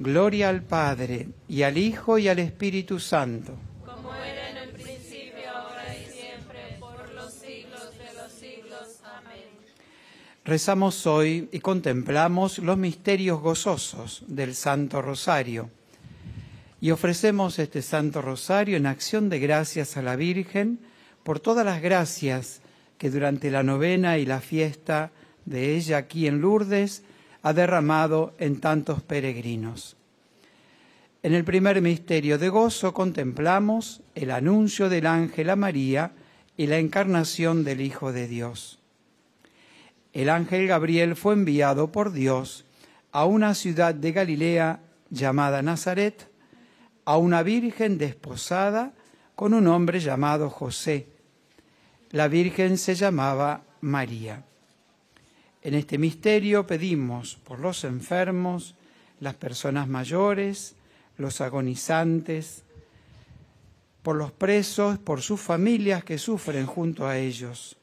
Gloria al Padre, y al Hijo, y al Espíritu Santo. Como era en el principio, ahora y siempre, por los siglos de los siglos. Amén. Rezamos hoy y contemplamos los misterios gozosos del Santo Rosario. Y ofrecemos este Santo Rosario en acción de gracias a la Virgen por todas las gracias que durante la novena y la fiesta de ella aquí en Lourdes ha derramado en tantos peregrinos. En el primer misterio de gozo contemplamos el anuncio del ángel a María y la encarnación del Hijo de Dios. El ángel Gabriel fue enviado por Dios a una ciudad de Galilea llamada Nazaret, a una virgen desposada con un hombre llamado José. La virgen se llamaba María. En este misterio pedimos por los enfermos, las personas mayores, los agonizantes, por los presos, por sus familias que sufren junto a ellos,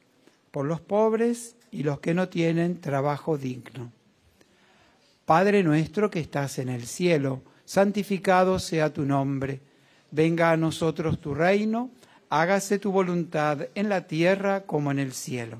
por los pobres y los que no tienen trabajo digno. Padre nuestro que estás en el cielo, santificado sea tu nombre, venga a nosotros tu reino, hágase tu voluntad en la tierra como en el cielo.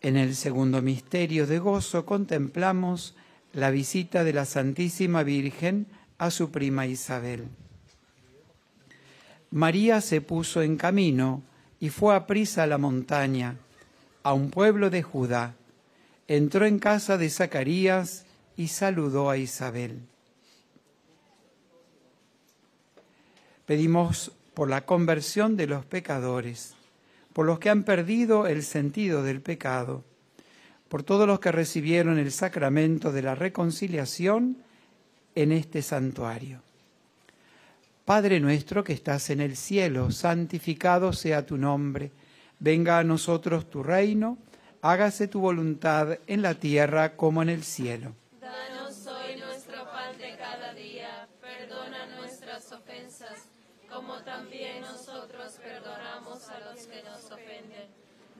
En el segundo misterio de gozo contemplamos la visita de la Santísima Virgen a su prima Isabel. María se puso en camino y fue a prisa a la montaña, a un pueblo de Judá. Entró en casa de Zacarías y saludó a Isabel. Pedimos por la conversión de los pecadores, por los que han perdido el sentido del pecado, por todos los que recibieron el sacramento de la reconciliación en este santuario. Padre nuestro que estás en el cielo, santificado sea tu nombre, venga a nosotros tu reino, hágase tu voluntad en la tierra como en el cielo.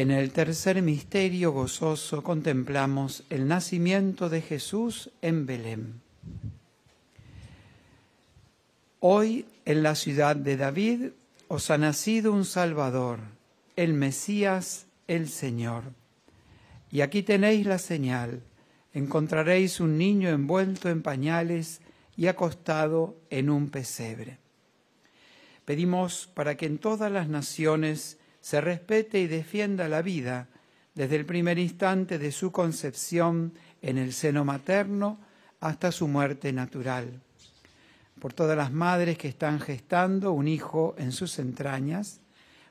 En el tercer misterio gozoso contemplamos el nacimiento de Jesús en Belén. Hoy en la ciudad de David os ha nacido un Salvador, el Mesías, el Señor. Y aquí tenéis la señal. Encontraréis un niño envuelto en pañales y acostado en un pesebre. Pedimos para que en todas las naciones se respete y defienda la vida desde el primer instante de su concepción en el seno materno hasta su muerte natural. Por todas las madres que están gestando un hijo en sus entrañas,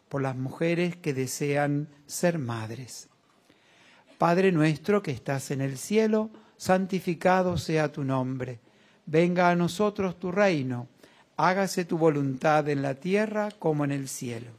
por las mujeres que desean ser madres. Padre nuestro que estás en el cielo, santificado sea tu nombre. Venga a nosotros tu reino. Hágase tu voluntad en la tierra como en el cielo.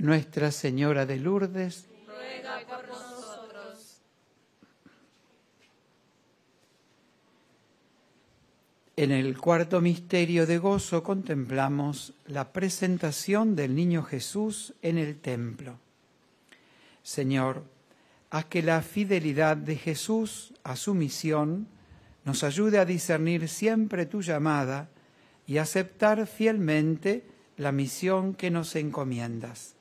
Nuestra Señora de Lourdes, Ruega por nosotros. En el cuarto misterio de gozo contemplamos la presentación del niño Jesús en el templo. Señor, haz que la fidelidad de Jesús a su misión nos ayude a discernir siempre tu llamada y aceptar fielmente la misión que nos encomiendas.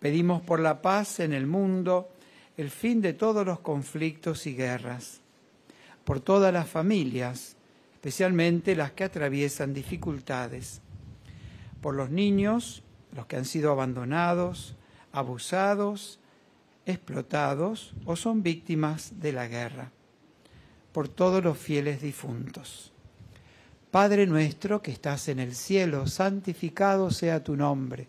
Pedimos por la paz en el mundo, el fin de todos los conflictos y guerras, por todas las familias, especialmente las que atraviesan dificultades, por los niños, los que han sido abandonados, abusados, explotados o son víctimas de la guerra, por todos los fieles difuntos. Padre nuestro que estás en el cielo, santificado sea tu nombre.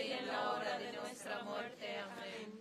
y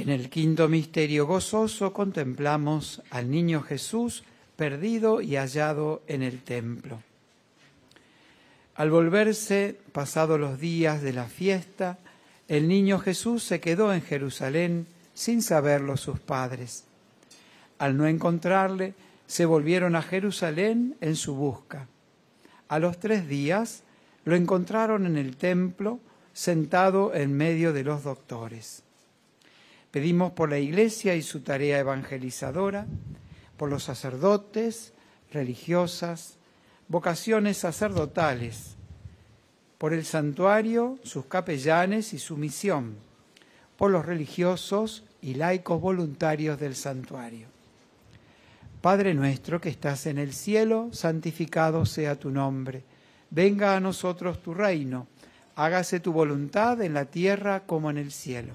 En el quinto misterio gozoso contemplamos al niño Jesús perdido y hallado en el templo. Al volverse, pasados los días de la fiesta, el niño Jesús se quedó en Jerusalén sin saberlo sus padres. Al no encontrarle, se volvieron a Jerusalén en su busca. A los tres días lo encontraron en el templo, sentado en medio de los doctores. Pedimos por la Iglesia y su tarea evangelizadora, por los sacerdotes, religiosas, vocaciones sacerdotales, por el santuario, sus capellanes y su misión, por los religiosos y laicos voluntarios del santuario. Padre nuestro que estás en el cielo, santificado sea tu nombre. Venga a nosotros tu reino. Hágase tu voluntad en la tierra como en el cielo.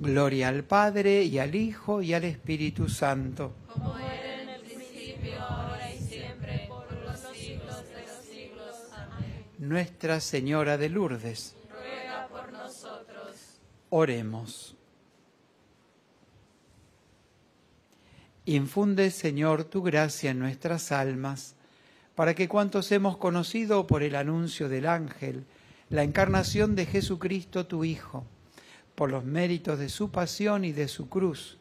Gloria al Padre y al Hijo y al Espíritu Santo. Como era en el principio, ahora y siempre, por los siglos de los siglos. Amén. Nuestra Señora de Lourdes, Ruega por nosotros. oremos. Infunde, Señor, tu gracia en nuestras almas, para que cuantos hemos conocido por el anuncio del ángel, la encarnación de Jesucristo tu Hijo, por los méritos de su pasión y de su cruz,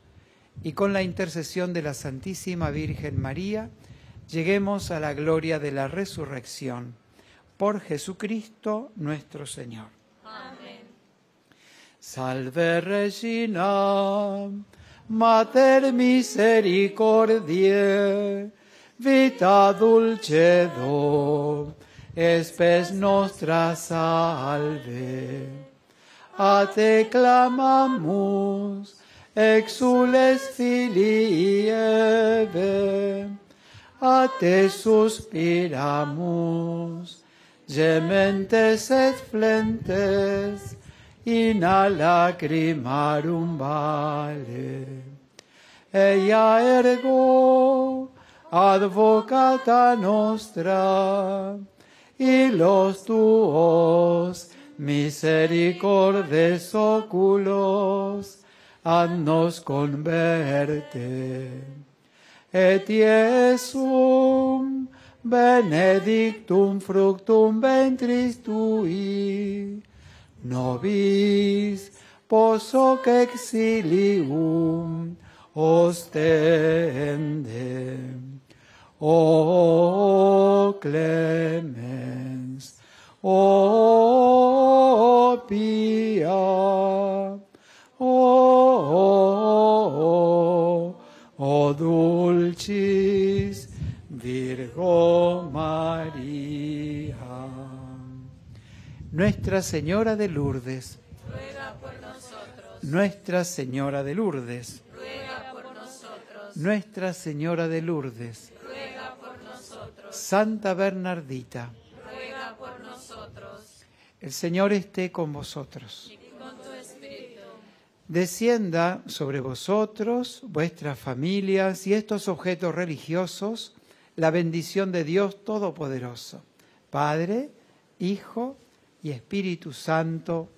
y con la intercesión de la Santísima Virgen María, lleguemos a la gloria de la resurrección. Por Jesucristo nuestro Señor. Amén. Salve Regina, Mater misericordiae, vita dulcedo, espes nostra salve. A te clamamus, exules filii a te suspiramus, gementes et flentes, in a lacrimarum vale. Ea ergo advocata nostra, y los tuos misericordes oculos nos converte. Et Iesum benedictum fructum ventris tui, nobis posoc exilium ostende. O clemens, o Nuestra Señora de Lourdes, Ruega por nosotros. Nuestra Señora de Lourdes, Ruega por nosotros. Nuestra Señora de Lourdes, Ruega por nosotros. Santa Bernardita, Ruega por nosotros. el Señor esté con vosotros. Y con tu espíritu. Descienda sobre vosotros, vuestras familias y estos objetos religiosos la bendición de Dios Todopoderoso, Padre, Hijo y Espíritu Santo.